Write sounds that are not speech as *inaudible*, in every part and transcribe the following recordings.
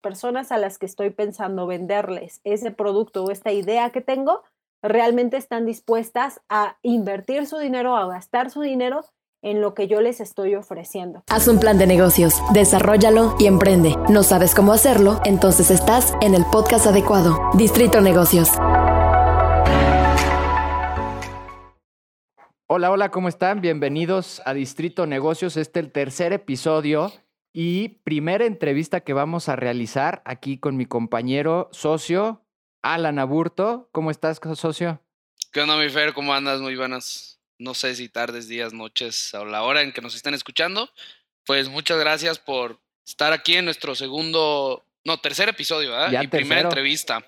personas a las que estoy pensando venderles ese producto o esta idea que tengo realmente están dispuestas a invertir su dinero, a gastar su dinero en lo que yo les estoy ofreciendo. Haz un plan de negocios, desarrollalo y emprende. ¿No sabes cómo hacerlo? Entonces estás en el podcast adecuado. Distrito Negocios. Hola, hola, ¿cómo están? Bienvenidos a Distrito Negocios. Este es el tercer episodio y primera entrevista que vamos a realizar aquí con mi compañero socio, Alan Aburto. ¿Cómo estás, socio? ¿Qué onda, mi Fer? ¿Cómo andas? Muy buenas. No sé si tardes, días, noches o la hora en que nos estén escuchando. Pues muchas gracias por estar aquí en nuestro segundo, no, tercer episodio, ¿verdad? y primera entrevista.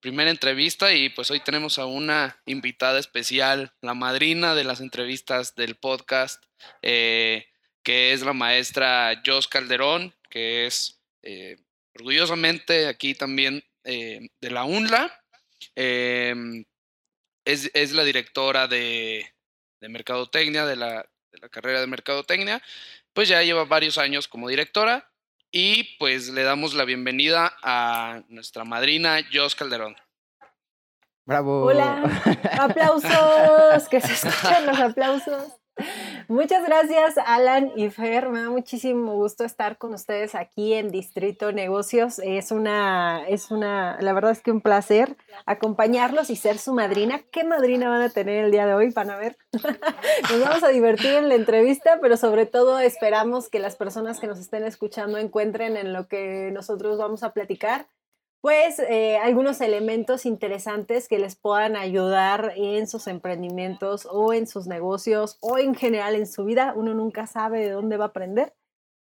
Primera entrevista y pues hoy tenemos a una invitada especial, la madrina de las entrevistas del podcast. Eh, que es la maestra Jos Calderón, que es eh, orgullosamente aquí también eh, de la UNLA. Em, es, la directora de, Mercadotecnia, de la, de la, carrera de Mercadotecnia. Pues ya lleva varios años como directora y pues le damos la bienvenida a nuestra madrina Jos Calderón. Bravo. Hola, *laughs* aplausos, que se escuchan los aplausos. Muchas gracias, Alan y Fer. Me da muchísimo gusto estar con ustedes aquí en Distrito Negocios. Es una, es una, la verdad es que un placer acompañarlos y ser su madrina. ¿Qué madrina van a tener el día de hoy? Van a ver. *laughs* Nos vamos a divertir en la entrevista, pero sobre todo esperamos que las personas que nos estén escuchando encuentren en lo que nosotros vamos a platicar pues eh, algunos elementos interesantes que les puedan ayudar en sus emprendimientos o en sus negocios o en general en su vida. Uno nunca sabe de dónde va a aprender.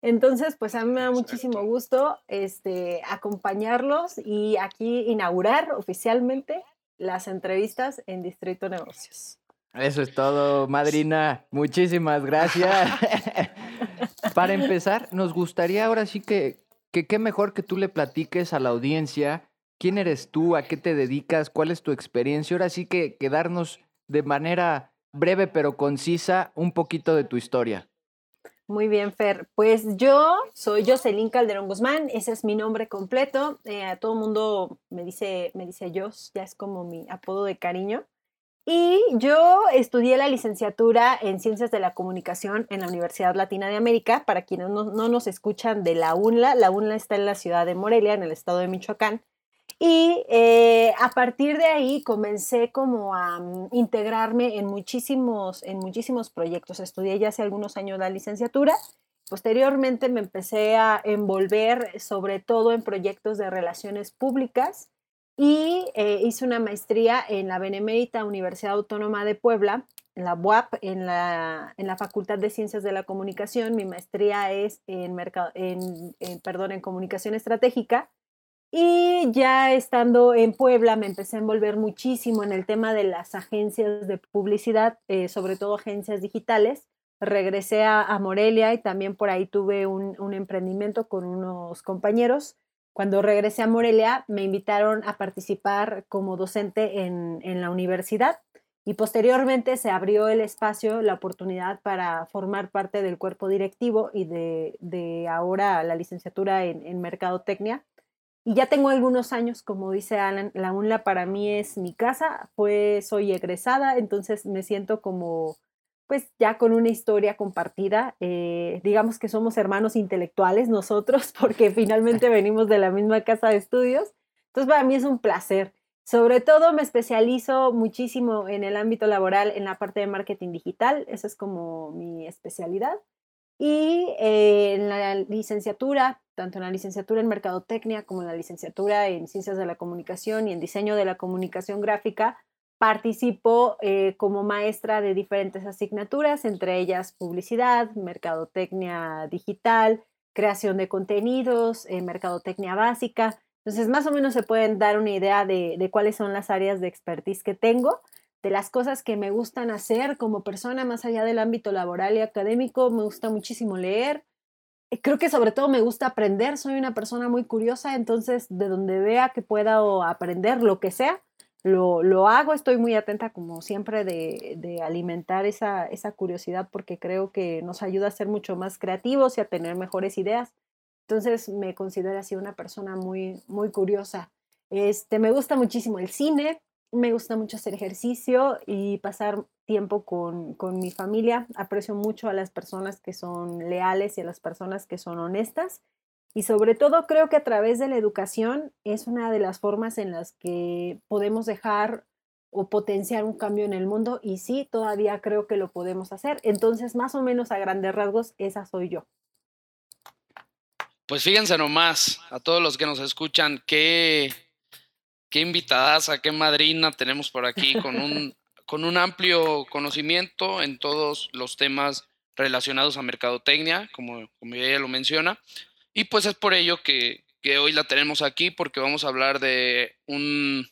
Entonces, pues a mí me da muchísimo gusto este, acompañarlos y aquí inaugurar oficialmente las entrevistas en Distrito Negocios. Eso es todo, madrina. Muchísimas gracias. *laughs* Para empezar, nos gustaría ahora sí que, que qué mejor que tú le platiques a la audiencia quién eres tú, a qué te dedicas, cuál es tu experiencia. Ahora sí que quedarnos de manera breve pero concisa un poquito de tu historia. Muy bien, Fer. Pues yo soy Jocelyn Calderón Guzmán, ese es mi nombre completo. Eh, a todo el mundo me dice, me dice Jos, ya es como mi apodo de cariño. Y yo estudié la licenciatura en Ciencias de la Comunicación en la Universidad Latina de América. Para quienes no, nos escuchan de la UNLA, la UNLA está en la ciudad de Morelia, en el estado de Michoacán. Y eh, a partir de ahí comencé como a mm, integrarme en muchísimos, en muchísimos proyectos. Estudié ya hace algunos años la licenciatura. Posteriormente me empecé a envolver sobre todo en proyectos de relaciones públicas y eh, hice una maestría en la Benemérita Universidad Autónoma de Puebla, en la UAP, en la, en la Facultad de Ciencias de la Comunicación. Mi maestría es en, en, perdón, en Comunicación Estratégica. Y ya estando en Puebla me empecé a envolver muchísimo en el tema de las agencias de publicidad, eh, sobre todo agencias digitales. Regresé a, Morelia y también por ahí tuve un emprendimiento con unos compañeros cuando regresé a Morelia, me invitaron a participar como docente en, la universidad y posteriormente se abrió el espacio, la oportunidad para formar parte del cuerpo directivo y de, ahora la licenciatura en, en, Mercadotecnia. Y ya tengo algunos años, como dice Alan, la UNLA para mí es mi casa, pues soy egresada, entonces me siento como pues ya con una historia compartida. Eh, digamos que somos hermanos intelectuales nosotros, *laughs* porque finalmente venimos de la misma casa de estudios. Entonces, para mí es un placer. Sobre todo me especializo muchísimo en el ámbito laboral, en la parte de marketing digital, esa es como mi especialidad. Y eh, en la licenciatura, tanto en la licenciatura en Mercadotecnia como en la licenciatura en Ciencias de la Comunicación y en Diseño de la Comunicación Gráfica, Participo eh, como maestra de diferentes asignaturas, entre ellas publicidad, mercadotecnia digital, creación de contenidos, eh, mercadotecnia básica. Entonces, más o menos se pueden dar una idea de, cuáles son las áreas de expertise que tengo, de las cosas que me gustan hacer como persona, más allá del ámbito laboral y académico. Me gusta muchísimo leer. Eh, creo que sobre todo me gusta aprender. Soy una persona muy curiosa, entonces de donde vea que pueda aprender lo que sea, lo, hago, estoy muy atenta como siempre de, alimentar esa, esa, curiosidad porque creo que nos ayuda a ser mucho más creativos y a tener mejores ideas. Entonces me considero así una persona muy, muy curiosa. Este, me gusta muchísimo el cine, me gusta mucho hacer ejercicio y pasar tiempo con, con, mi familia. Aprecio mucho a las personas que son leales y a las personas que son honestas. Y sobre todo creo que a través de la educación es una de las formas en las que podemos dejar o potenciar un cambio en el mundo y sí, todavía creo que lo podemos hacer. Entonces, más o menos a grandes rasgos, esa soy yo. Pues fíjense nomás, a todos los que nos escuchan, qué, qué invitadas, a qué madrina tenemos por aquí con un, *laughs* con un amplio conocimiento en todos los temas relacionados a mercadotecnia, como, como ella lo menciona. Y pues es por ello que, que hoy la tenemos aquí, porque vamos a hablar de un,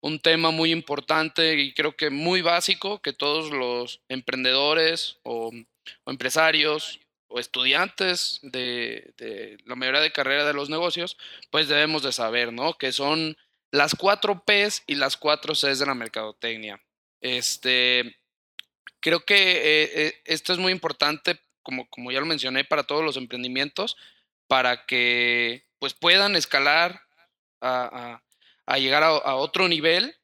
un tema muy importante y creo que muy básico que todos los emprendedores o, empresarios o estudiantes de, de, la mayoría de carrera de los negocios, pues debemos de saber, ¿no? Que son las cuatro Ps y las cuatro Cs de la mercadotecnia. Este, creo que eh, eh, esto es muy importante, como, como ya lo mencioné, para todos los emprendimientos, para que pues puedan escalar a, a, llegar a, otro nivel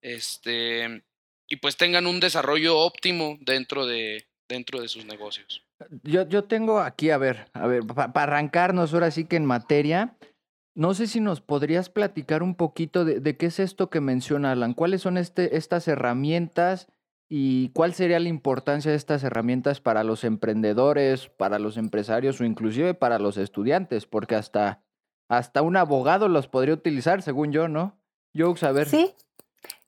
este, y pues tengan un desarrollo óptimo dentro de, dentro de sus negocios. Yo, yo tengo aquí, a ver, a ver, para arrancarnos ahora sí que en materia, no sé si nos podrías platicar un poquito de, de, qué es esto que menciona Alan, cuáles son este, estas herramientas y cuál sería la importancia de estas herramientas para los emprendedores, para los empresarios o inclusive para los estudiantes, porque hasta, hasta un abogado los podría utilizar, según yo, ¿no? Yo, a ver. Sí,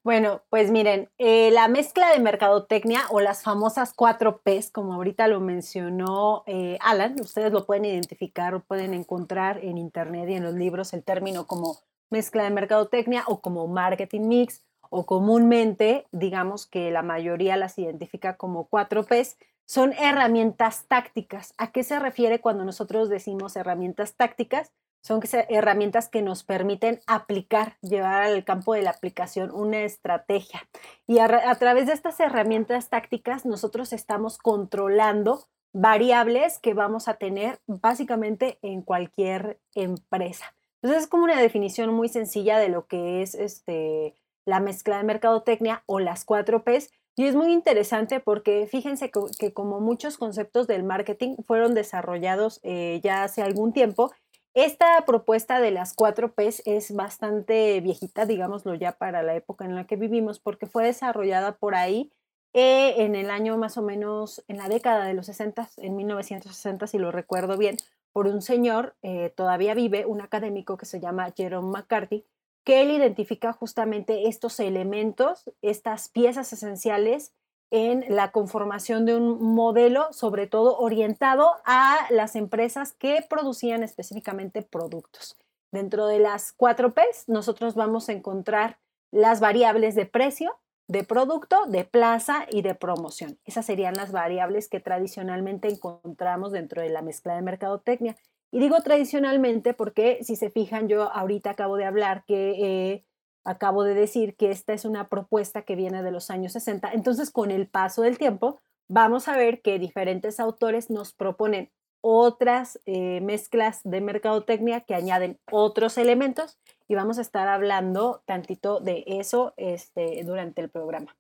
bueno, pues miren, eh, la mezcla de mercadotecnia o las famosas cuatro Ps, como ahorita lo mencionó eh, Alan, ustedes lo pueden identificar o pueden encontrar en internet y en los libros el término como mezcla de mercadotecnia o como marketing mix o comúnmente, digamos que la mayoría las identifica como cuatro Ps, son herramientas tácticas. ¿A qué se refiere cuando nosotros decimos herramientas tácticas? son herramientas que nos permiten aplicar, llevar al campo de la aplicación una estrategia. Y a, través de estas herramientas tácticas nosotros estamos controlando variables que vamos a tener básicamente en cualquier empresa. Entonces es como una definición muy sencilla de lo que es este, la mezcla de mercadotecnia o las cuatro Ps. Y es muy interesante porque fíjense que, como muchos conceptos del marketing fueron desarrollados eh, ya hace algún tiempo esta propuesta de las cuatro Ps es bastante viejita, digámoslo ya para la época en la que vivimos, porque fue desarrollada por ahí eh, en el año más o menos, en la década de los 60, en 1960, si lo recuerdo bien, por un señor, eh, todavía vive, un académico que se llama Jerome McCarthy, que él identifica justamente estos elementos, estas piezas esenciales en la conformación de un modelo, sobre todo orientado a las empresas que producían específicamente productos. Dentro de las cuatro Ps, nosotros vamos a encontrar las variables de precio, de producto, de plaza y de promoción. Esas serían las variables que tradicionalmente encontramos dentro de la mezcla de mercadotecnia. Y digo tradicionalmente porque, si se fijan, yo ahorita acabo de hablar que eh, acabo de decir que esta es una propuesta que viene de los años 60. Entonces, con el paso del tiempo, vamos a ver que diferentes autores nos proponen otras eh, mezclas de mercadotecnia que añaden otros elementos y vamos a estar hablando tantito de eso este, durante el programa.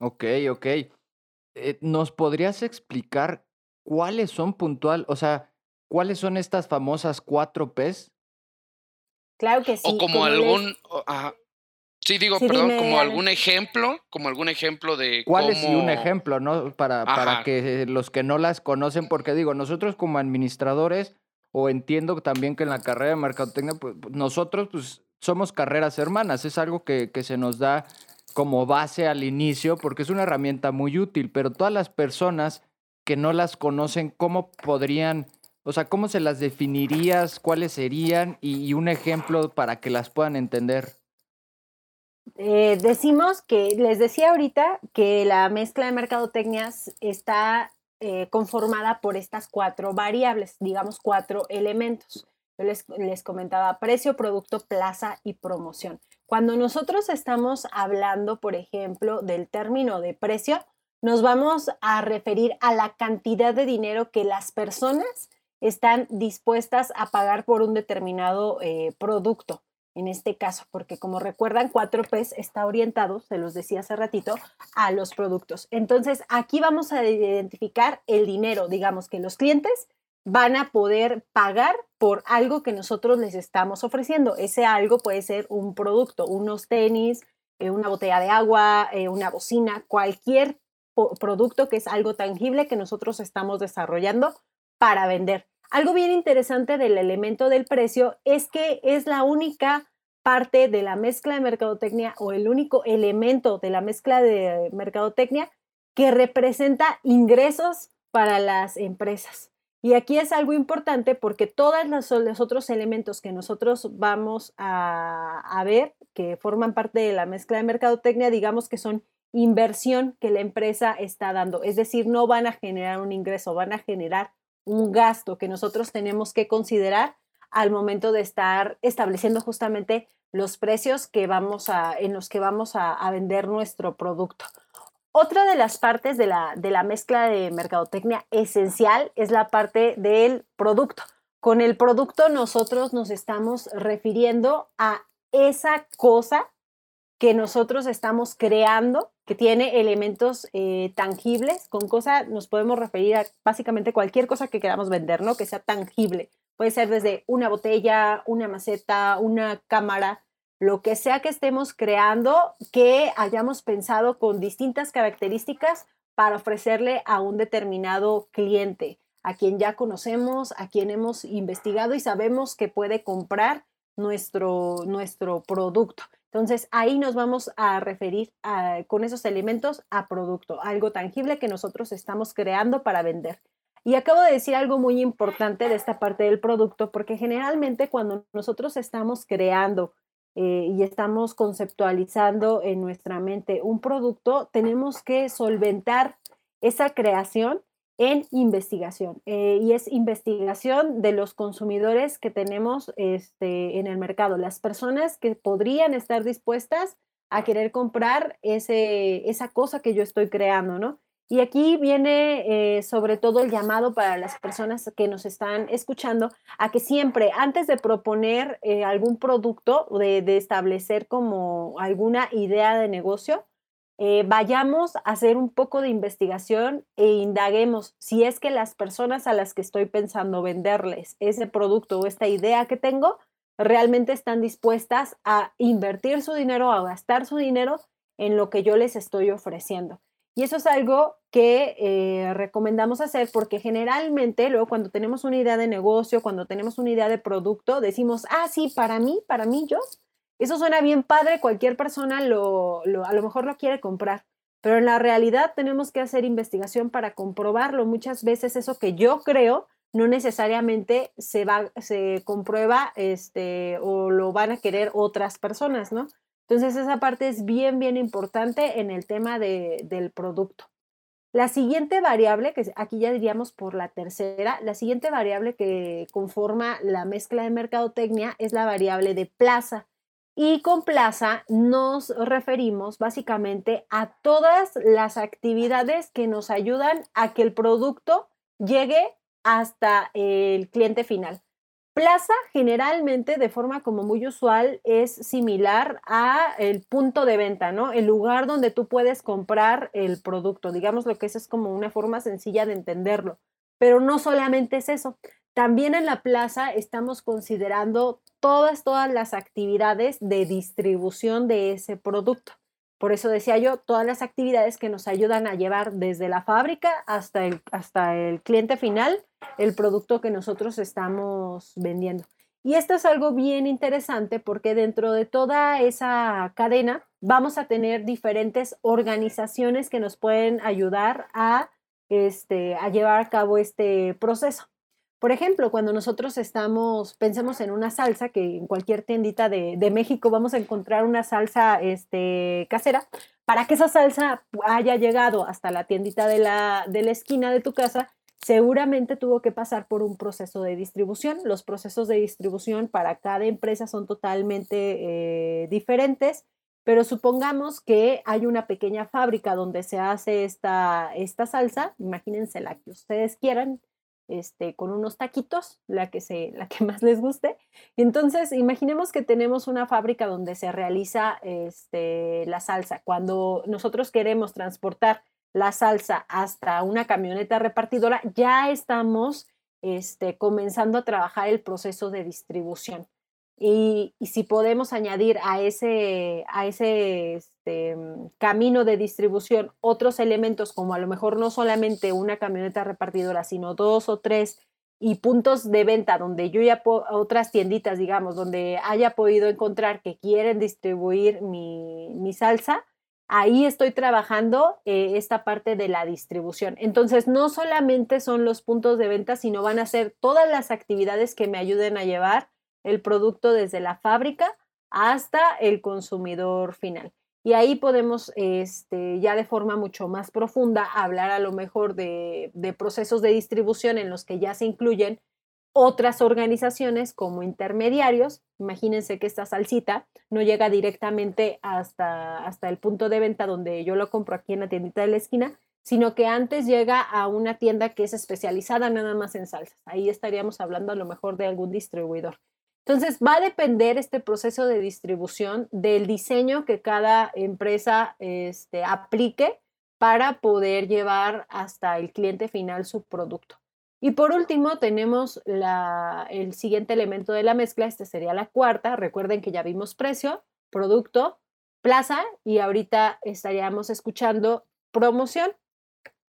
Ok, ok. Eh, ¿Nos podrías explicar cuáles son puntual, o sea, cuáles son estas famosas cuatro Ps Claro que sí. O como, algún. Sí, digo, perdón, como algún ejemplo, como algún ejemplo de ¿Cuál es un ejemplo, no? Para, para que los que no las conocen, porque digo, nosotros como administradores, o entiendo también que en la carrera de mercadotecnia, pues nosotros pues somos carreras hermanas, es algo que, que se nos da como base al inicio, porque es una herramienta muy útil, pero todas las personas que no las conocen, ¿cómo podrían o sea, ¿cómo se las definirías? ¿Cuáles serían? Y, un ejemplo para que las puedan entender. Eh, decimos que, les decía ahorita que la mezcla de mercadotecnias está eh, conformada por estas cuatro variables, digamos cuatro elementos. Yo les, les comentaba precio, producto, plaza y promoción. Cuando nosotros estamos hablando, por ejemplo, del término de precio, nos vamos a referir a la cantidad de dinero que las personas están dispuestas a pagar por un determinado eh, producto en este caso, porque como recuerdan, 4Ps está orientado, se los decía hace ratito, a los productos. Entonces, aquí vamos a identificar el dinero, digamos que los clientes van a poder pagar por algo que nosotros les estamos ofreciendo. Ese algo puede ser un producto, unos tenis, eh, una botella de agua, eh, una bocina, cualquier producto que es algo tangible que nosotros estamos desarrollando para vender. Algo bien interesante del elemento del precio es que es la única parte de la mezcla de mercadotecnia o el único elemento de la mezcla de mercadotecnia que representa ingresos para las empresas. Y aquí es algo importante porque todos los, otros elementos que nosotros vamos a, a, ver, que forman parte de la mezcla de mercadotecnia, digamos que son inversión que la empresa está dando. Es decir, no van a generar un ingreso, van a generar un gasto que nosotros tenemos que considerar al momento de estar estableciendo justamente los precios que vamos a, en los que vamos a, vender nuestro producto. Otra de las partes de la, de la mezcla de mercadotecnia esencial es la parte del producto. Con el producto nosotros nos estamos refiriendo a esa cosa que nosotros estamos creando, que tiene elementos eh, tangibles. Con cosa nos podemos referir a básicamente cualquier cosa que queramos vender, ¿no? Que sea tangible. Puede ser desde una botella, una maceta, una cámara, lo que sea que estemos creando, que hayamos pensado con distintas características para ofrecerle a un determinado cliente, a quien ya conocemos, a quien hemos investigado y sabemos que puede comprar nuestro, nuestro producto. Entonces, ahí nos vamos a referir con esos elementos a producto, algo tangible que nosotros estamos creando para vender. Y acabo de decir algo muy importante de esta parte del producto, porque generalmente cuando nosotros estamos creando eh, y estamos conceptualizando en nuestra mente un producto, tenemos que solventar esa creación en investigación. Eh, y es investigación de los consumidores que tenemos este, en el mercado, las personas que podrían estar dispuestas a querer comprar ese, esa cosa que yo estoy creando, ¿no? Y aquí viene eh, sobre todo el llamado para las personas que nos están escuchando a que siempre, antes de proponer eh, algún producto, de, de establecer como alguna idea de negocio, eh, vayamos a hacer un poco de investigación e indaguemos si es que las personas a las que estoy pensando venderles ese producto o esta idea que tengo realmente están dispuestas a invertir su dinero, a gastar su dinero en lo que yo les estoy ofreciendo. Y eso es algo que eh, recomendamos hacer porque generalmente luego cuando tenemos una idea de negocio, cuando tenemos una idea de producto, decimos, ah, sí, para mí, para mí, yo, eso suena bien padre, cualquier persona lo, a lo mejor lo quiere comprar, pero en la realidad tenemos que hacer investigación para comprobarlo. Muchas veces eso que yo creo no necesariamente se, va, se comprueba este, o lo van a querer otras personas, ¿no? Entonces esa parte es bien, bien importante en el tema de, del producto. La siguiente variable, que aquí ya diríamos por la tercera, la siguiente variable que conforma la mezcla de mercadotecnia es la variable de plaza. Y con plaza nos referimos básicamente a todas las actividades que nos ayudan a que el producto llegue hasta el cliente final. Plaza generalmente de forma como muy usual es similar a el punto de venta, ¿no? El lugar donde tú puedes comprar el producto. Digamos lo que es es como una forma sencilla de entenderlo. Pero no solamente es eso. También en la plaza estamos considerando todas, todas las actividades de distribución de ese producto. Por eso decía yo, todas las actividades que nos ayudan a llevar desde la fábrica hasta el, hasta el cliente final el producto que nosotros estamos vendiendo. Y esto es algo bien interesante porque dentro de toda esa cadena vamos a tener diferentes organizaciones que nos pueden ayudar a, este, a llevar a cabo este proceso. Por ejemplo, cuando nosotros estamos, pensemos en una salsa, que en cualquier tiendita de, México vamos a encontrar una salsa este, casera, para que esa salsa haya llegado hasta la tiendita de la, de la esquina de tu casa, seguramente tuvo que pasar por un proceso de distribución. Los procesos de distribución para cada empresa son totalmente eh, diferentes, pero supongamos que hay una pequeña fábrica donde se hace esta, esta salsa, imagínense la que ustedes quieran, este, con unos taquitos, la que, se, la que *laughs* más les guste. Entonces, imaginemos que tenemos una fábrica donde se realiza este, la salsa. Cuando nosotros queremos transportar la salsa hasta una camioneta repartidora, ya estamos este, comenzando a trabajar el proceso de distribución. Y, si podemos añadir a ese, a ese este, camino de distribución otros elementos, como a lo mejor no solamente una camioneta repartidora, sino dos o tres y puntos de venta donde yo ya, otras tienditas, digamos, donde haya podido encontrar que quieren distribuir mi, salsa, ahí estoy trabajando eh, esta parte de la distribución. Entonces, no solamente son los puntos de venta, sino van a ser todas las actividades que me ayuden a llevar el producto desde la fábrica hasta el consumidor final. Y ahí podemos este, ya de forma mucho más profunda hablar a lo mejor de, procesos de distribución en los que ya se incluyen otras organizaciones como intermediarios. Imagínense que esta salsita no llega directamente hasta, hasta el punto de venta donde yo lo compro aquí en la tiendita de la esquina, sino que antes llega a una tienda que es especializada nada más en salsas. Ahí estaríamos hablando a lo mejor de algún distribuidor. Entonces, va a depender este proceso de distribución del diseño que cada empresa este, aplique para poder llevar hasta el cliente final su producto. Y por último, tenemos el siguiente elemento de la mezcla, este sería la cuarta. Recuerden que ya vimos precio, producto, plaza y ahorita estaríamos escuchando promoción.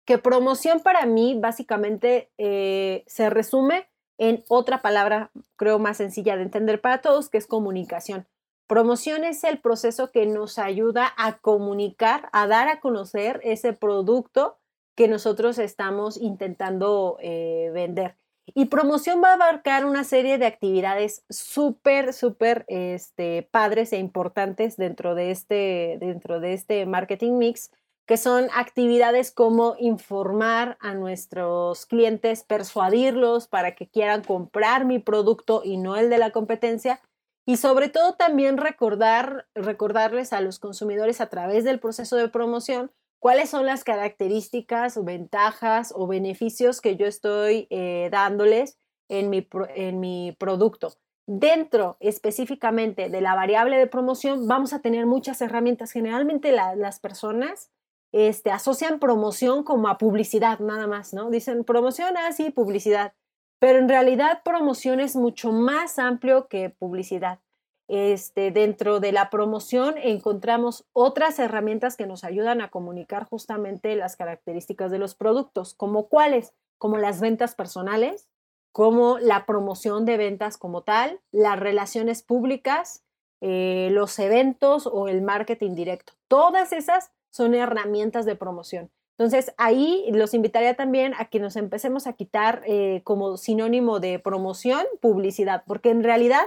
Que promoción para mí básicamente eh, se resume en otra palabra, creo más sencilla de entender para todos, que es comunicación. Promoción es el proceso que nos ayuda a comunicar, a dar a conocer ese producto que nosotros estamos intentando eh, vender. Y promoción va a abarcar una serie de actividades súper, súper este, padres e importantes dentro de, este, dentro de este marketing mix que son actividades como informar a nuestros clientes, persuadirlos para que quieran comprar mi producto y no el de la competencia. Y sobre todo también recordar, recordarles a los consumidores a través del proceso de promoción cuáles son las características o ventajas o beneficios que yo estoy eh, dándoles en mi, en mi producto. Dentro específicamente de la variable de promoción vamos a tener muchas herramientas. Generalmente las personas este, asocian promoción como a publicidad, nada más, ¿no? Dicen promoción, así, ah, publicidad. Pero en realidad promoción es mucho más amplio que publicidad. Este, dentro de la promoción encontramos otras herramientas que nos ayudan a comunicar justamente las características de los productos, como cuáles, como las ventas personales, como la promoción de ventas como tal, las relaciones públicas, eh, los eventos o el marketing directo. Todas esas son herramientas de promoción. Entonces, ahí los invitaría también a que nos empecemos a quitar eh, como sinónimo de promoción, publicidad, porque en realidad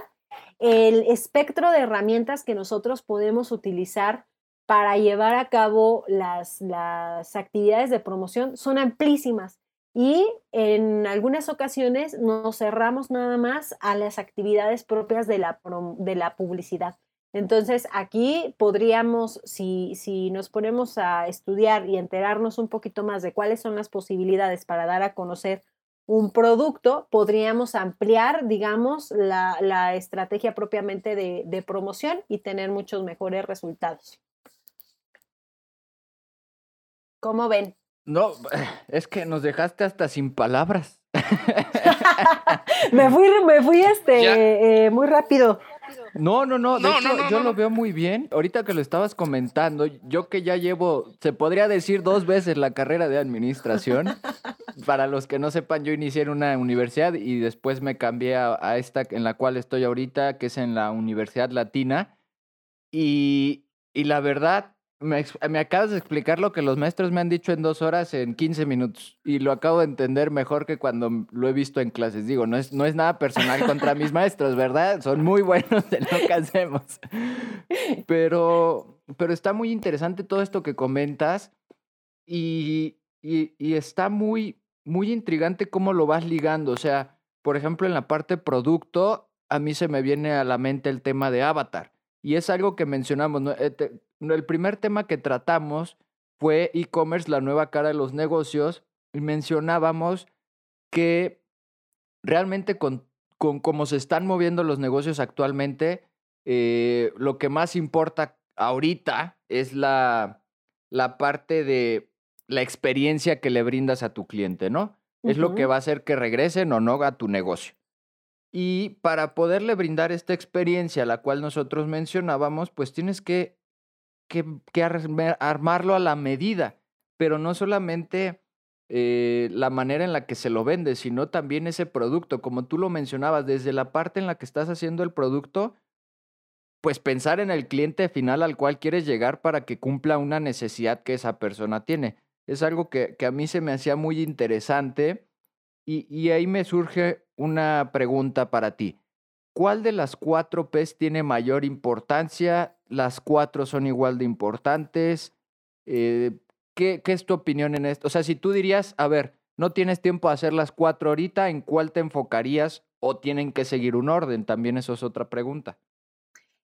el espectro de herramientas que nosotros podemos utilizar para llevar a cabo las, las actividades de promoción son amplísimas y en algunas ocasiones nos cerramos nada más a las actividades propias de la, de la publicidad. Entonces, aquí podríamos, si, si nos ponemos a estudiar y enterarnos un poquito más de cuáles son las posibilidades para dar a conocer un producto, podríamos ampliar, digamos, la, la estrategia propiamente de, de, promoción y tener muchos mejores resultados. ¿Cómo ven? No, *laughs* es que nos dejaste hasta sin palabras. *laughs* me fui, me fui *laughs* este, eh, muy rápido. No, no, no. De hecho, yo lo veo muy bien. Ahorita que lo estabas comentando, yo que ya llevo, se podría decir dos veces la carrera de administración. *laughs* Para los que no sepan, yo inicié en una universidad y después me cambié a, esta en la cual estoy ahorita, que es en la Universidad Latina. Y, y la verdad, me, me, acabas de explicar lo que los maestros me han dicho en dos horas en 15 minutos y lo acabo de entender mejor que cuando lo he visto en clases. Digo, no es, no es nada personal *laughs* contra mis maestros, ¿verdad? Son muy buenos en lo que hacemos. Pero, pero está muy interesante todo esto que comentas y, y, y está muy, muy intrigante cómo lo vas ligando. O sea, por ejemplo, en la parte producto, a mí se me viene a la mente el tema de Avatar. Y es algo que mencionamos. ¿no? El primer tema que tratamos fue e-commerce, la nueva cara de los negocios, y mencionábamos que realmente con, con cómo se están moviendo los negocios actualmente, eh, lo que más importa ahorita es la, la parte de la experiencia que le brindas a tu cliente, ¿no? Es lo que va a hacer que regresen o no a tu negocio. Y para poderle brindar esta experiencia, la cual nosotros mencionábamos, pues tienes que, que, armarlo a la medida, pero no solamente eh, la manera en la que se lo vende, sino también ese producto, como tú lo mencionabas, desde la parte en la que estás haciendo el producto, pues pensar en el cliente final al cual quieres llegar para que cumpla una necesidad que esa persona tiene. Es algo que, que a mí se me hacía muy interesante y, y, ahí me surge una pregunta para ti. ¿Cuál de las cuatro P's tiene mayor importancia? ¿Las cuatro son igual de importantes? Eh, ¿qué, ¿Qué es tu opinión en esto? O sea, si tú dirías, a ver, no tienes tiempo a hacer las cuatro ahorita, ¿en cuál te enfocarías o tienen que seguir un orden? También eso es otra pregunta.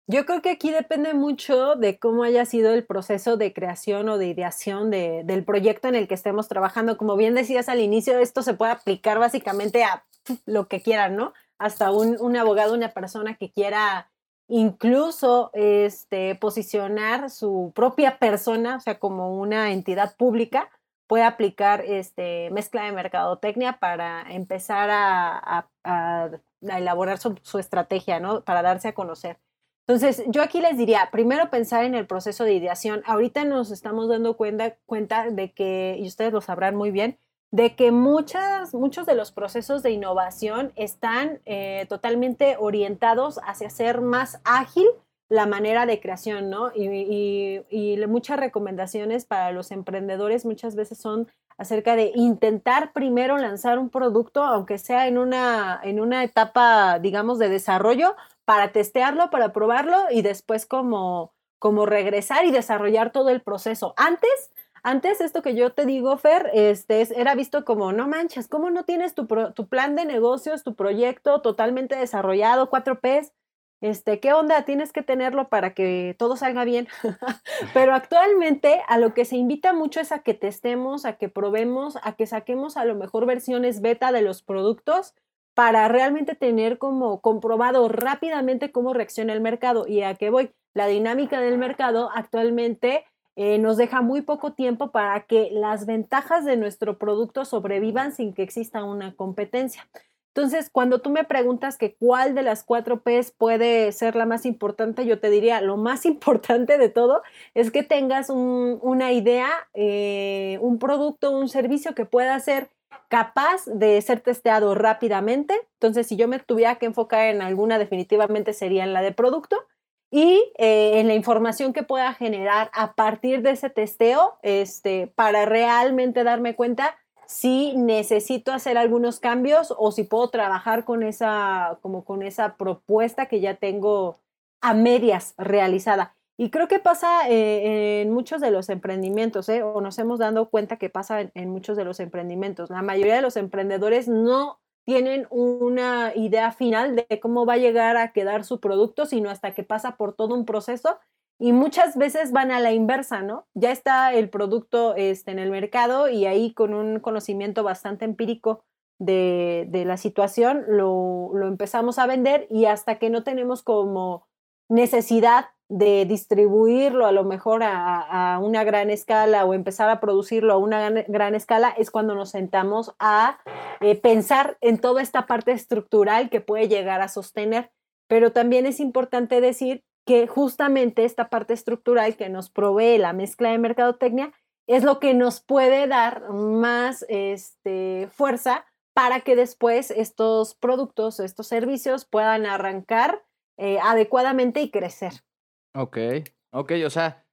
Yo creo que aquí depende mucho de cómo haya sido el proceso de creación o de ideación de, del proyecto en el que estemos trabajando. Como bien decías al inicio, esto se puede aplicar básicamente a lo que quieran, ¿no? Hasta un, un abogado, una persona que quiera incluso este, posicionar su propia persona, o sea, como una entidad pública, puede aplicar este, mezcla de mercadotecnia para empezar a, a, elaborar su, su estrategia, ¿no? Para darse a conocer. Entonces, yo aquí les diría, primero pensar en el proceso de ideación. Ahorita nos estamos dando cuenta, cuenta de que, y ustedes lo sabrán muy bien, de que muchas, muchos de los procesos de innovación están eh, totalmente orientados hacia ser más ágil la manera de creación, ¿no? Y, muchas recomendaciones para los emprendedores muchas veces son acerca de intentar primero lanzar un producto, aunque sea en una, en una etapa, digamos, de desarrollo, para testearlo, para probarlo y después como, como regresar y desarrollar todo el proceso. Antes, antes esto que yo te digo, Fer, este, era visto como, no manches, ¿cómo no tienes tu, plan de negocios, tu proyecto totalmente desarrollado, 4Ps? Este, ¿qué onda? Tienes que tenerlo para que todo salga bien. *laughs* Pero actualmente a lo que se invita mucho es a que testemos, a que probemos, a que saquemos a lo mejor versiones beta de los productos para realmente tener como comprobado rápidamente cómo reacciona el mercado. ¿Y a qué voy? La dinámica del mercado actualmente eh, nos deja muy poco tiempo para que las ventajas de nuestro producto sobrevivan sin que exista una competencia. Entonces, cuando tú me preguntas que cuál de las cuatro P's puede ser la más importante, yo te diría, lo más *laughs* importante de todo es que tengas un, una idea, eh, un producto, un servicio que pueda ser capaz de ser testeado rápidamente. Entonces, si yo me tuviera que enfocar en alguna, definitivamente sería en la de producto y eh, en la información que pueda generar a partir de ese testeo, este, para realmente darme cuenta si necesito hacer algunos cambios o si puedo trabajar con esa, como con esa propuesta que ya tengo a medias realizada. Y creo que pasa eh, en muchos de los emprendimientos, ¿eh? o nos hemos dado cuenta que pasa en, en, muchos de los emprendimientos. La mayoría de los emprendedores no tienen una idea final de cómo va a llegar a quedar su producto, sino hasta que pasa por todo un proceso. Y muchas veces van a la inversa, ¿no? Ya está el producto este, en el mercado y ahí con un conocimiento bastante empírico de, la situación lo empezamos a vender y hasta que no tenemos como necesidad de distribuirlo a lo mejor a, a, una gran escala o empezar a producirlo a una gran, gran escala, es cuando nos sentamos a eh, pensar en toda esta parte estructural que puede llegar a sostener. Pero también es importante decir que justamente esta parte estructural que nos provee la mezcla de mercadotecnia es lo que nos puede dar más este, fuerza para que después estos productos, estos servicios puedan arrancar eh, adecuadamente y crecer. Ok, ok, o sea,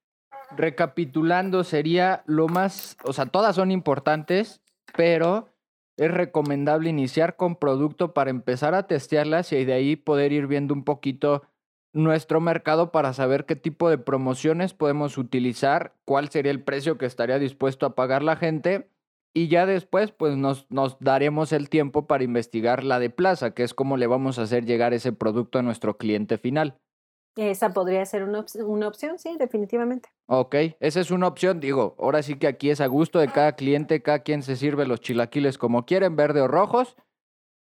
recapitulando, sería lo más, o sea, todas son importantes, pero es recomendable iniciar con producto para empezar a testearlas y de ahí poder ir viendo un poquito nuestro mercado para saber qué tipo de promociones podemos utilizar, cuál sería el precio que estaría dispuesto a pagar la gente y ya después pues nos, nos daremos el tiempo para investigar la de plaza, que es cómo le vamos a hacer llegar ese producto a nuestro cliente final. Esa podría ser una, una opción, sí, definitivamente. Ok, esa es una opción. Digo, ahora sí que aquí es a gusto de cada cliente, cada quien se sirve los chilaquiles como quieren, verde o rojos.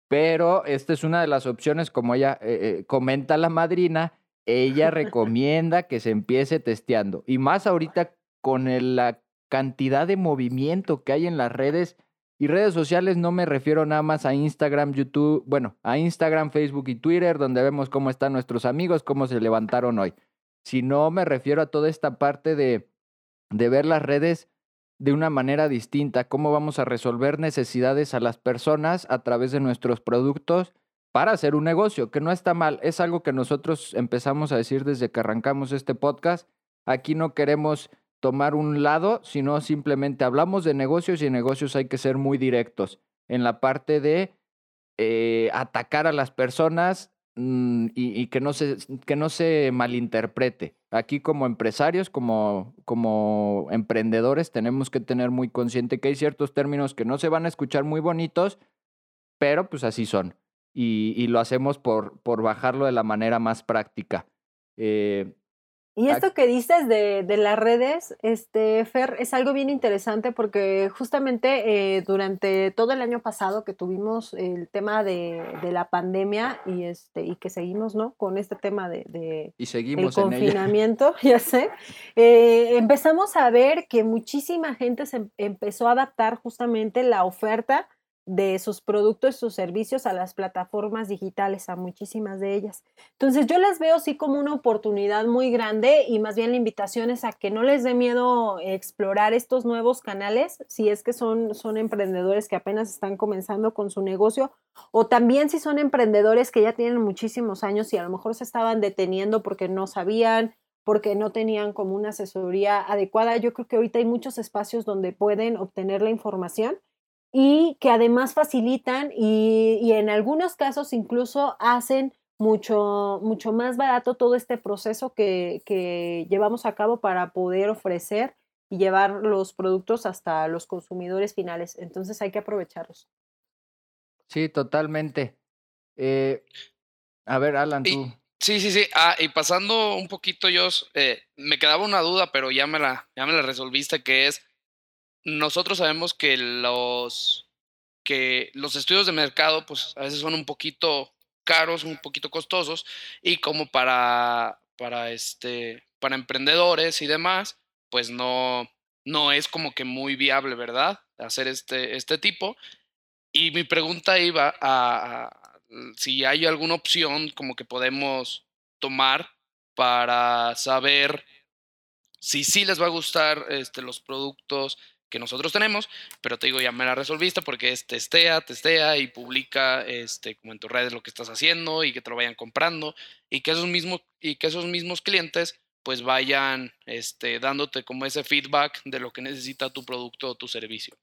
Pero esta es una de las opciones, como ella eh, eh, comenta la madrina, ella *laughs* recomienda que se empiece testeando. Y más ahorita con la cantidad de movimiento que hay en las redes. Y redes sociales no me refiero nada más a Instagram, YouTube, bueno, a Instagram, Facebook y Twitter, donde vemos cómo están nuestros amigos, cómo se levantaron hoy. Sino me refiero a toda esta parte de, de ver las redes de una manera distinta, cómo vamos a resolver necesidades a las personas a través de nuestros productos para hacer un negocio, que no está mal, es algo que nosotros empezamos a decir desde que arrancamos este podcast. Aquí no queremos tomar un lado, sino simplemente hablamos de negocios y en negocios hay que ser muy directos en la parte de eh, atacar a las personas Mm, y, que, no se, que no se malinterprete. Aquí como empresarios, como, como emprendedores, tenemos que tener muy consciente que hay ciertos términos que no se van a escuchar muy bonitos, pero pues así son. Y, y lo hacemos por, por bajarlo de la manera más práctica. Eh, y esto que dices de, de, las redes, este, Fer, es algo bien interesante porque justamente eh, durante todo el año pasado que tuvimos el tema de, de, la pandemia y, este, y que seguimos ¿no? con este tema de, de y seguimos el confinamiento, *laughs* ya sé, eh, empezamos a ver que muchísima gente se em, empezó a adaptar justamente la oferta de sus productos sus servicios a las plataformas digitales, a muchísimas de ellas. Entonces yo las veo así como una oportunidad muy grande y más bien la invitación es a que no les dé miedo explorar estos nuevos canales, si es que son, son emprendedores que apenas están comenzando con su negocio, o también si son emprendedores que ya tienen muchísimos años y a lo mejor se estaban deteniendo porque no sabían, porque no tenían como una asesoría adecuada. Yo creo que ahorita hay muchos espacios donde pueden obtener la información y que además facilitan y, en algunos casos incluso hacen mucho, mucho más barato todo este proceso que, que llevamos a cabo para poder ofrecer y llevar los productos hasta los consumidores finales. Entonces hay que aprovecharlos. Sí, totalmente. Eh, a ver, Alan, tú. sí, sí, sí. Ah, y pasando un poquito, yo eh, me quedaba una duda, pero ya me la, ya me la resolviste, que es nosotros sabemos que los, que los estudios de mercado, pues a veces son un poquito caros, un poquito costosos, y como para, para, este, para emprendedores y demás, pues no, no es como que muy viable, ¿verdad? Hacer este, este tipo. Y mi pregunta iba a, si hay alguna opción como que podemos tomar para saber si sí les va a gustar este, los productos, que nosotros tenemos, pero te digo, ya me la resolviste porque es testea, testea y publica este, como en tus redes lo que estás haciendo y que te lo vayan comprando y que esos mismos, y que esos mismos clientes pues vayan este, dándote como ese feedback de lo que necesita tu producto o tu servicio.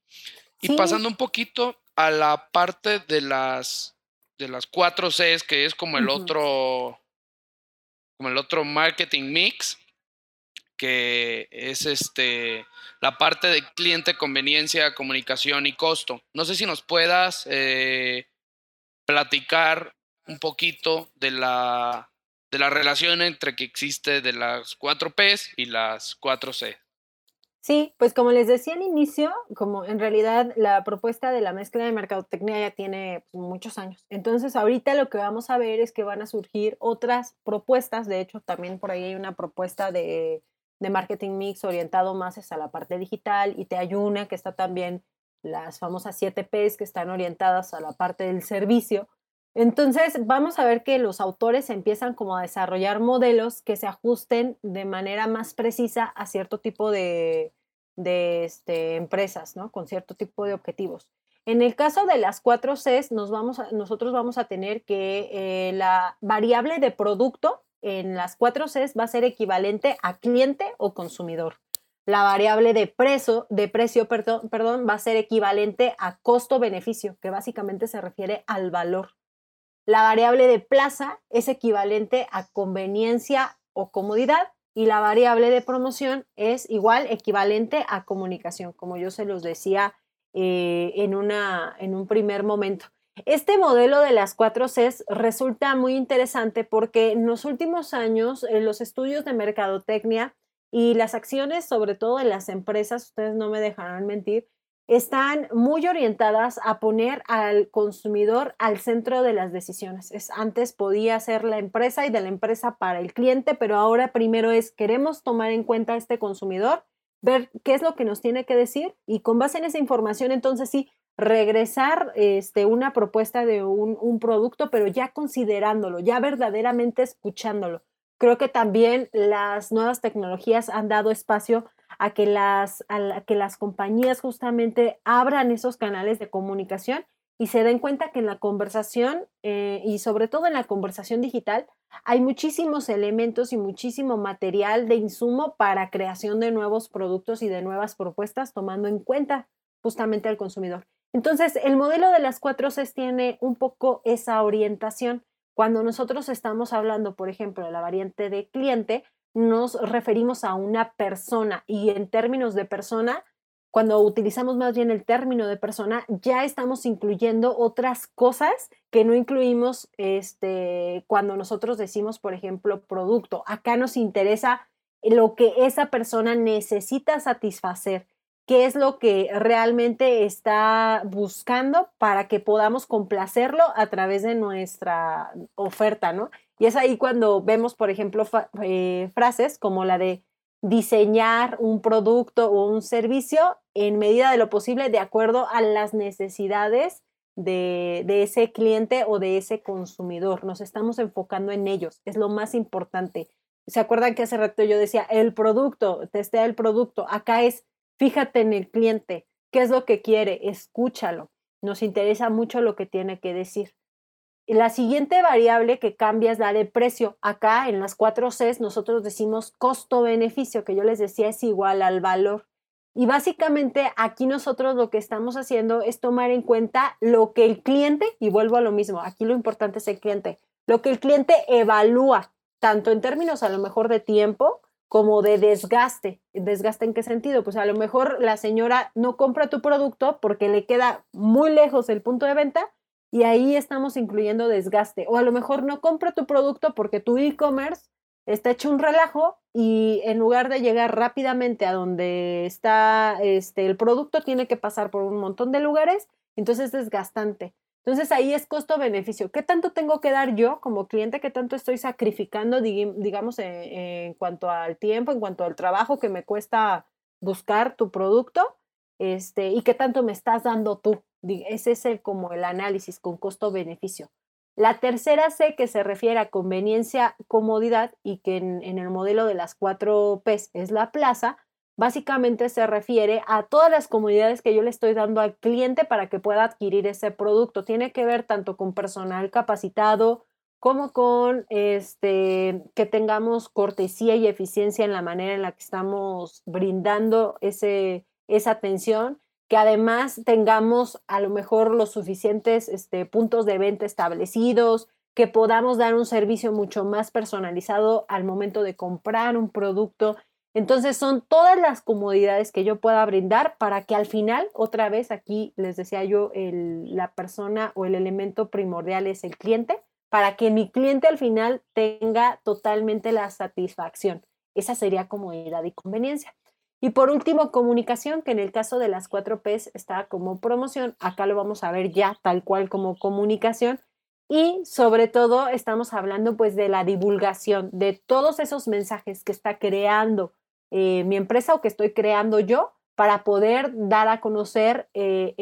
Y pasando un poquito a la parte de las, de las cuatro Cs, que es como el otro, como el otro marketing mix, que es este la parte de cliente, conveniencia, comunicación y costo. No sé si nos puedas eh, platicar un poquito de la, de la relación entre que existe de las 4 Ps y las 4 C. Sí, pues como les decía al inicio, como en realidad la propuesta de la mezcla de mercadotecnia ya tiene pues, muchos años. Entonces ahorita lo que vamos a ver es que van a surgir otras propuestas. De hecho, también por ahí hay una propuesta de de marketing mix orientado más a la parte digital y te ayuna, que está también las famosas 7 Ps que están orientadas a la parte del servicio. Entonces, vamos a ver que los autores empiezan como a desarrollar modelos que se ajusten de manera más precisa a cierto tipo de, de este, empresas, ¿no? Con cierto tipo de objetivos. En el caso de las 4 Cs, nos vamos nosotros vamos a tener que eh, la variable de producto en las cuatro Cs va a ser equivalente a cliente o consumidor. La variable de precio, de precio perdón, va a ser equivalente a costo-beneficio, que básicamente se refiere al valor. La variable de plaza es equivalente a conveniencia o comodidad y la variable de promoción es igual equivalente a comunicación, como yo se los decía eh, en, una, en un primer momento. Este modelo de las cuatro Cs resulta muy interesante porque en los últimos años los estudios de mercadotecnia y las acciones, sobre todo de las empresas, ustedes no me dejarán mentir, están muy orientadas a poner al consumidor al centro de las decisiones. Es, antes podía ser la empresa y de la empresa para el cliente, pero ahora primero es queremos tomar en cuenta a este consumidor, ver qué es lo que nos tiene que decir y con base en esa información entonces sí regresar este, una propuesta de un, producto, pero ya considerándolo, ya verdaderamente escuchándolo. Creo que también las nuevas tecnologías han dado espacio a que las, a que las compañías justamente abran esos canales de comunicación y se den cuenta que en la conversación eh, y sobre todo en la conversación digital hay muchísimos elementos y muchísimo material de insumo para creación de nuevos productos y de nuevas propuestas tomando en cuenta justamente al consumidor. Entonces, el modelo de las cuatro Cs tiene un poco esa orientación. Cuando nosotros estamos hablando, por ejemplo, de la variante de cliente, nos referimos a una persona y en términos de persona, cuando utilizamos más bien el término de persona, ya estamos incluyendo otras cosas que no incluimos este, cuando nosotros decimos, por ejemplo, producto. Acá nos interesa lo que esa persona necesita satisfacer, qué es lo que realmente está buscando para que podamos complacerlo a través de nuestra oferta, ¿no? Y es ahí cuando vemos, por ejemplo, eh, frases como la de diseñar un producto o un servicio en medida de lo posible de acuerdo a las necesidades de, de, ese cliente o de ese consumidor. Nos estamos enfocando en ellos, es lo más importante. ¿Se acuerdan que hace rato yo decía, el producto, testea el producto? Acá es, fíjate en el cliente, qué es lo que quiere, escúchalo. Nos interesa mucho lo que tiene que decir. La siguiente variable que cambia es la de precio. Acá en las cuatro Cs nosotros decimos costo-beneficio, que yo les decía es igual al valor. Y básicamente aquí nosotros lo que estamos haciendo es tomar en cuenta lo que el cliente, y vuelvo a lo mismo, aquí lo importante es el cliente, lo que el cliente evalúa, tanto en términos a lo mejor de tiempo como de desgaste. ¿Desgaste en qué sentido? Pues a lo mejor la señora no compra tu producto porque le queda muy lejos el punto de venta y ahí estamos incluyendo desgaste. O a lo mejor no compra tu producto porque tu e-commerce está hecho un relajo y en lugar de llegar rápidamente a donde está este, el producto, tiene que pasar por un montón de lugares, entonces es desgastante. Entonces ahí es costo-beneficio. ¿Qué tanto tengo que dar yo como cliente? ¿Qué tanto estoy sacrificando, digamos, en, en, cuanto al tiempo, en cuanto al trabajo que me cuesta buscar tu producto? Este, ¿Y qué tanto me estás dando tú? Ese es el, como el análisis con costo-beneficio. La tercera C que se refiere a conveniencia, comodidad y que en, en, el modelo de las cuatro Ps es la plaza, básicamente se refiere a todas las comodidades que yo le estoy dando al cliente para que pueda adquirir ese producto. Tiene que ver tanto con personal capacitado como con este, que tengamos cortesía y eficiencia en la manera en la que estamos brindando ese, esa atención que además tengamos a lo mejor los suficientes este, puntos de venta establecidos, que podamos dar un servicio mucho más personalizado al momento de comprar un producto. Entonces son todas las comodidades que yo pueda brindar para que al final, otra vez aquí les decía yo, el, la persona o el elemento primordial es el cliente, para que mi cliente al final tenga totalmente la satisfacción. Esa sería comodidad y conveniencia. Y por último, comunicación, que en el caso de las 4 Ps está como promoción, acá lo vamos a ver ya tal cual como comunicación. Y sobre todo estamos hablando pues de la divulgación de todos esos mensajes que está creando eh, mi empresa o que estoy creando yo para poder dar a conocer eh,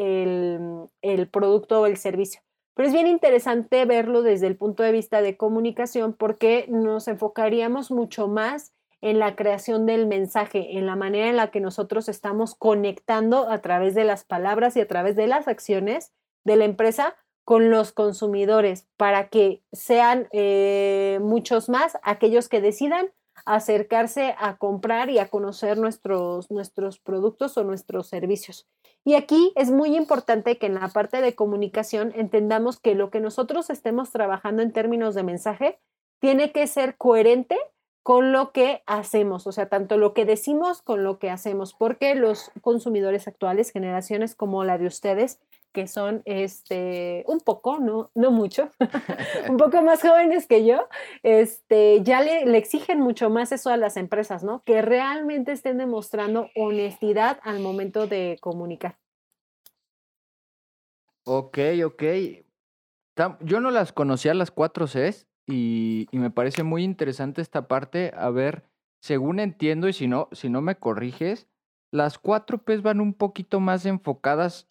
el, producto o el servicio. Pero es bien interesante verlo desde el punto de vista de comunicación porque nos enfocaríamos mucho más en la creación del mensaje, en la manera en la que nosotros estamos conectando a través de las palabras y a través de las acciones de la empresa con los consumidores para que sean eh, muchos más aquellos que decidan acercarse a comprar y a conocer nuestros, nuestros productos o nuestros servicios. Y aquí es muy importante que en la parte de comunicación entendamos que lo que nosotros estemos trabajando en términos de mensaje tiene que ser coherente con lo que hacemos, o sea, tanto lo que decimos con lo que hacemos, porque los consumidores actuales, generaciones como la de ustedes, que son este, un poco, no, no mucho, *laughs* *laughs* un poco más jóvenes que yo, este, ya le, le, exigen mucho más eso a las empresas, ¿no? Que realmente estén demostrando honestidad al momento de comunicar. Ok, ok. Yo no las conocía las cuatro Cs y, y me parece muy interesante esta parte. A ver, según entiendo y si no, si no me corriges, las cuatro Ps van un poquito más enfocadas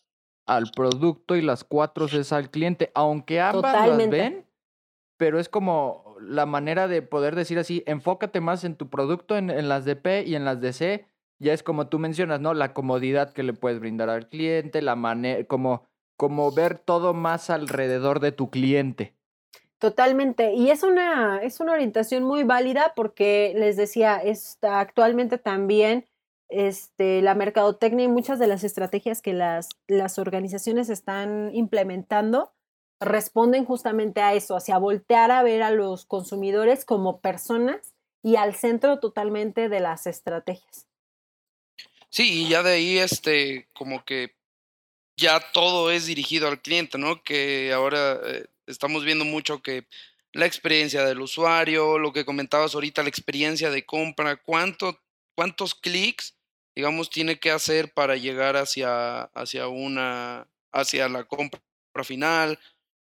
al producto y las cuatro Cs al cliente, aunque ambas las ven, pero es como la manera de poder decir así, enfócate más en tu producto, en, en las de P y en las de C, ya es como tú mencionas, ¿no? La comodidad que le puedes brindar al cliente, la manera, como, como ver todo más alrededor de tu cliente. Totalmente. Y es una, es una orientación muy válida porque les decía, está actualmente también este, la mercadotecnia y muchas de las estrategias que las, las organizaciones están implementando responden justamente a eso, hacia voltear a ver a los consumidores como personas y al centro totalmente de las estrategias. Sí, y ya de ahí, este, como que ya todo es dirigido al cliente, ¿no? Que ahora eh, estamos viendo mucho que la experiencia del usuario, lo que comentabas ahorita, la experiencia de compra, cuánto, cuántos clics digamos, tiene que hacer para llegar hacia, hacia una, hacia la compra final,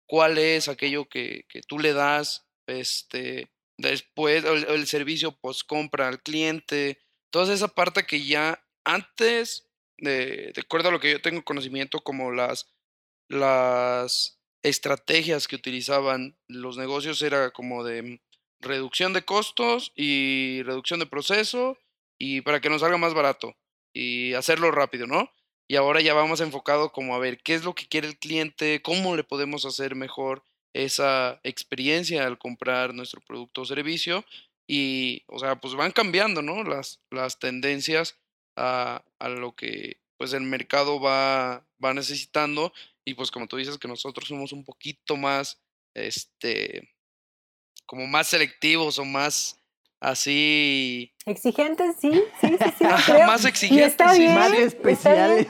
cuál es aquello que, que tú le das, este, después, el, el servicio post compra al cliente, toda esa parte que ya antes, de, acuerdo a lo que yo tengo conocimiento, como las, las estrategias que utilizaban los negocios era como de reducción de costos y reducción de proceso y para que nos salga más barato y hacerlo rápido, ¿no? Y ahora ya vamos enfocado como a ver qué es lo que quiere el cliente, cómo le podemos hacer mejor esa experiencia al comprar nuestro producto o servicio. Y, o sea, pues van cambiando, ¿no? Las, las tendencias a, a lo que pues el mercado va, va necesitando. Y pues como tú dices que nosotros somos un poquito más, este, como más selectivos o más así. Exigentes, sí, sí, sí, sí. más exigentes, y más especiales.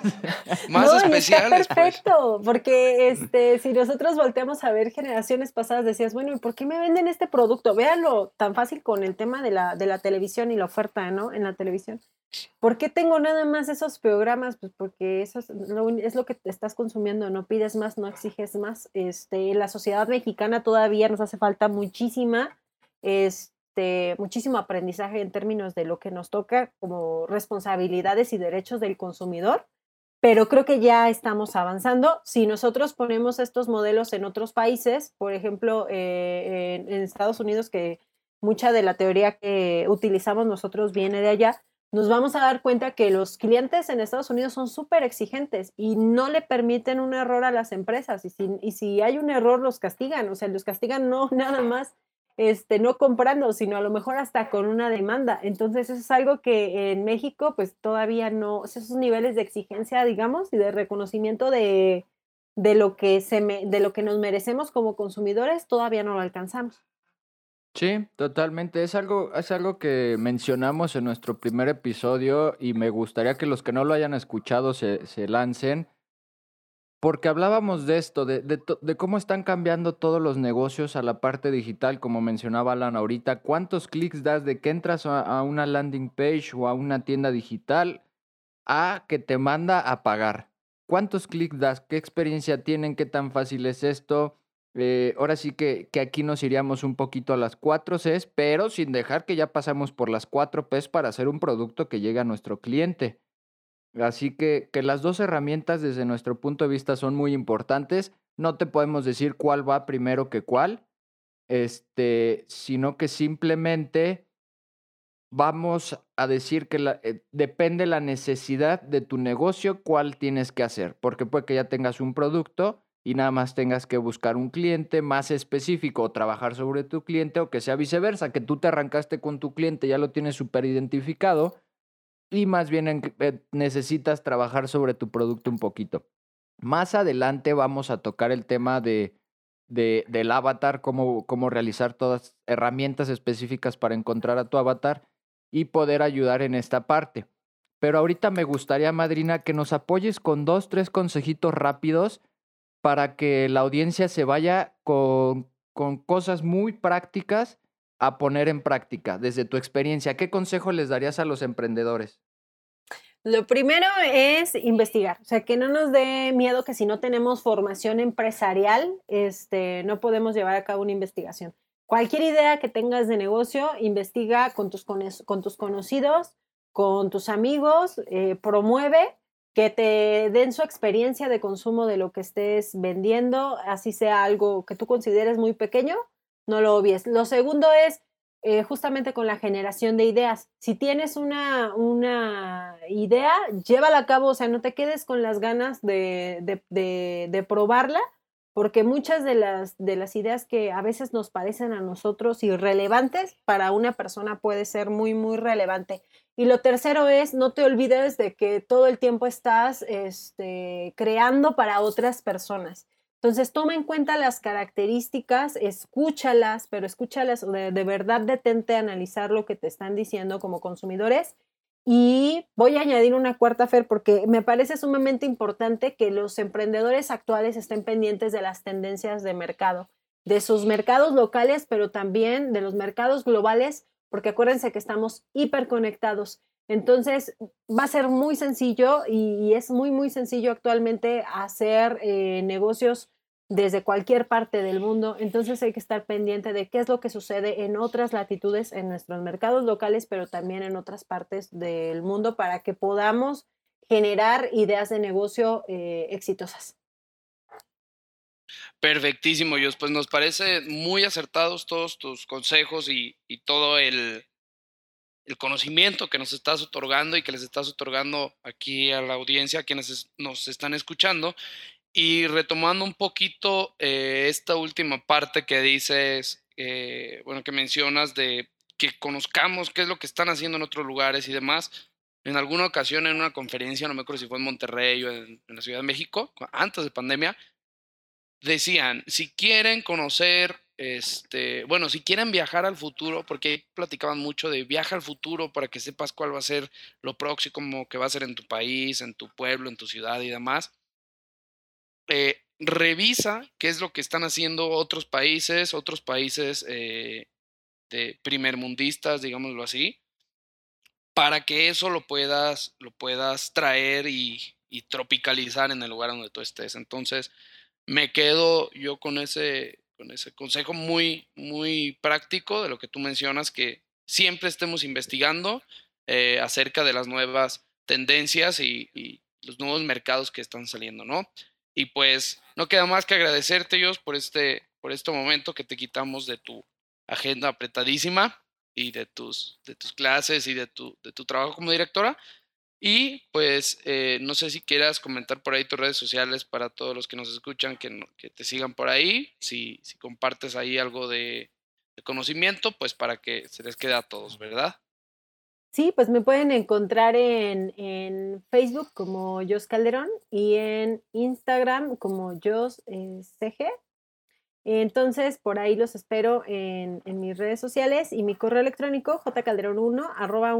más especiales. Está pues. perfecto, porque este, si nosotros volteamos a ver generaciones pasadas, decías, bueno, ¿y por qué me venden este producto? Véanlo tan fácil con el tema de la, de la televisión y la oferta, ¿no? En la televisión. ¿Por qué tengo nada más esos programas? Pues porque eso es lo, es lo que te estás consumiendo, no pides más, no exiges más. Este, la sociedad mexicana todavía nos hace falta muchísima. Este, este, muchísimo aprendizaje en términos de lo que nos toca como responsabilidades y derechos del consumidor, pero creo que ya estamos avanzando. Si nosotros ponemos estos modelos en otros países, por ejemplo, eh, en, Estados Unidos, que mucha de la teoría que utilizamos nosotros viene de allá, nos vamos a dar cuenta que los clientes en Estados Unidos son súper exigentes y no le permiten un error a las empresas. Y si, y si hay un error, los castigan. O sea, los castigan no *laughs* nada más este, no comprando, sino a lo mejor hasta con una demanda. Entonces, eso es algo que en México, pues todavía no, esos niveles de exigencia, digamos, y de reconocimiento de, de, lo, que se de lo que nos merecemos como consumidores, todavía no lo alcanzamos. Sí, totalmente. Es algo, es algo que mencionamos en nuestro primer episodio y me gustaría que los que no lo hayan escuchado se, se lancen porque hablábamos de esto, de, de, cómo están cambiando todos los negocios a la parte digital, como mencionaba Alan ahorita. ¿Cuántos clics das de que entras a, una landing page o a una tienda digital a que te manda a pagar? ¿Cuántos clics das? ¿Qué experiencia tienen? ¿Qué tan fácil es esto? Eh, ahora sí que, que, aquí nos iríamos un poquito a las 4 Cs, pero sin dejar que ya pasamos por las 4 Ps para hacer un producto que llegue a nuestro cliente. Así que, que las dos herramientas desde nuestro punto de vista son muy importantes. No te podemos decir cuál va primero que cuál, este, sino que simplemente vamos a decir que la, eh, depende la necesidad de tu negocio cuál tienes que hacer, porque puede que ya tengas un producto y nada más tengas que buscar un cliente más específico o trabajar sobre tu cliente o que sea viceversa, que tú te arrancaste con tu cliente, ya lo tienes súper identificado y más bien eh, necesitas trabajar sobre tu producto un poquito. Más adelante vamos a tocar el tema de, de del avatar, cómo, cómo realizar todas herramientas específicas para encontrar a tu avatar y poder ayudar en esta parte. Pero ahorita me gustaría, Madrina, que nos apoyes con dos, tres consejitos rápidos para que la audiencia se vaya con, con cosas muy prácticas a poner en práctica desde tu experiencia? ¿Qué consejo les darías a los emprendedores? Lo primero es investigar, o sea, que no nos dé miedo que si no tenemos formación empresarial, este, no podemos llevar a cabo una investigación. Cualquier idea que tengas de negocio, investiga con tus, con tus conocidos, con tus amigos, eh, promueve que te den su experiencia de consumo de lo que estés vendiendo, así sea algo que tú consideres muy pequeño, no lo obvies. Lo segundo es eh, justamente con la generación de ideas. Si tienes una, una idea, llévala a cabo, o sea, no te quedes con las ganas de, de, de, probarla, porque muchas de las, de las ideas que a veces nos parecen a nosotros irrelevantes, para una persona puede ser muy, muy relevante. Y lo tercero es, no te olvides de que todo el tiempo estás este, creando para otras personas. Entonces, toma en cuenta las características, escúchalas, pero escúchalas de, verdad, detente a analizar lo que te están diciendo como consumidores. Y voy a añadir una cuarta, Fer, porque me parece sumamente importante que los emprendedores actuales estén pendientes de las tendencias de mercado, de sus mercados locales, pero también de los mercados globales, porque acuérdense que estamos hiperconectados. Entonces, va a ser muy sencillo y, es muy, muy sencillo actualmente hacer eh, negocios desde cualquier parte del mundo. Entonces, hay que estar pendiente de qué es lo que sucede en otras latitudes, en nuestros mercados locales, pero también en otras partes del mundo para que podamos generar ideas de negocio eh, exitosas. Perfectísimo, Dios. Pues nos parece muy acertados todos tus consejos y todo el, el conocimiento que nos estás otorgando y que les estás otorgando aquí a la audiencia, a quienes nos están escuchando. Y retomando un poquito eh, esta última parte que dices, eh, bueno, que mencionas de que conozcamos qué es lo que están haciendo en otros lugares y demás. En alguna ocasión en una conferencia, no me acuerdo si fue en Monterrey o en la Ciudad de México, antes de pandemia, decían, si quieren conocer este, bueno, si quieren viajar al futuro, porque platicaban mucho de viaja al futuro para que sepas cuál va a ser lo próximo que va a ser en tu país, en tu pueblo, en tu ciudad y demás. Eh, revisa qué es lo que están haciendo otros países, otros países eh, de primermundistas, digámoslo así, para que eso lo puedas, lo puedas traer y, y tropicalizar en el lugar donde tú estés. Entonces, me quedo yo con ese, con ese consejo muy, muy práctico de lo que tú mencionas, que siempre estemos investigando eh, acerca de las nuevas tendencias y, los nuevos mercados que están saliendo, ¿no? Y pues no queda más que agradecerte, Dios, por este, por este momento que te quitamos de tu agenda apretadísima y de tus, de tus clases y de tu, de tu trabajo como directora. Y pues eh, no sé si quieras comentar por ahí tus redes sociales para todos los que nos escuchan, que, te sigan por ahí, si, compartes ahí algo de, conocimiento, pues para que se les quede a todos, ¿verdad? Sí, pues me pueden encontrar en, en Facebook como Jos Calderón y en Instagram como Jos eh, CG. Entonces, por ahí los espero en, en, mis redes sociales y mi correo electrónico jcalderón1 arroba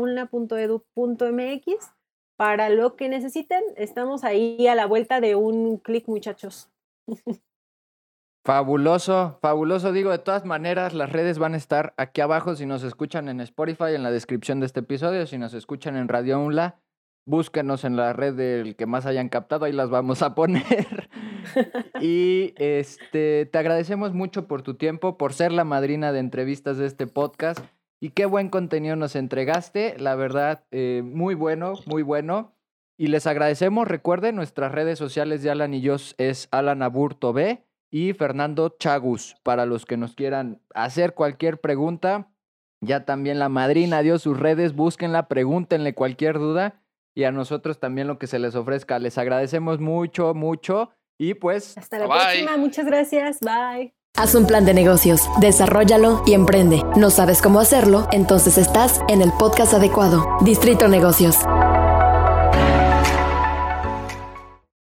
para lo que necesiten. Estamos ahí a la vuelta de un clic, muchachos. Fabuloso, fabuloso. Digo, de todas maneras, las redes van a estar aquí abajo si nos escuchan en Spotify, en la descripción de este episodio, si nos escuchan en Radio UNLA, búsquenos en la red del que más hayan captado, ahí las vamos a *laughs* poner. y este, te agradecemos mucho por tu tiempo, por ser la madrina de entrevistas de este podcast. Y qué buen contenido nos entregaste, la verdad, eh, muy bueno, muy bueno. Y les agradecemos, recuerden, nuestras redes sociales de Alan y yo es Alan Aburto B y Fernando Chagus, para los que nos quieran hacer cualquier pregunta. Ya también la madrina dio sus redes, búsquenla, pregúntenle cualquier duda y a nosotros también lo que se les ofrezca. Les agradecemos mucho, mucho y pues... Hasta la próxima, muchas gracias, bye. Haz un plan de negocios, desarrollalo y emprende. ¿No sabes cómo hacerlo? Entonces estás en el podcast adecuado. Distrito Negocios.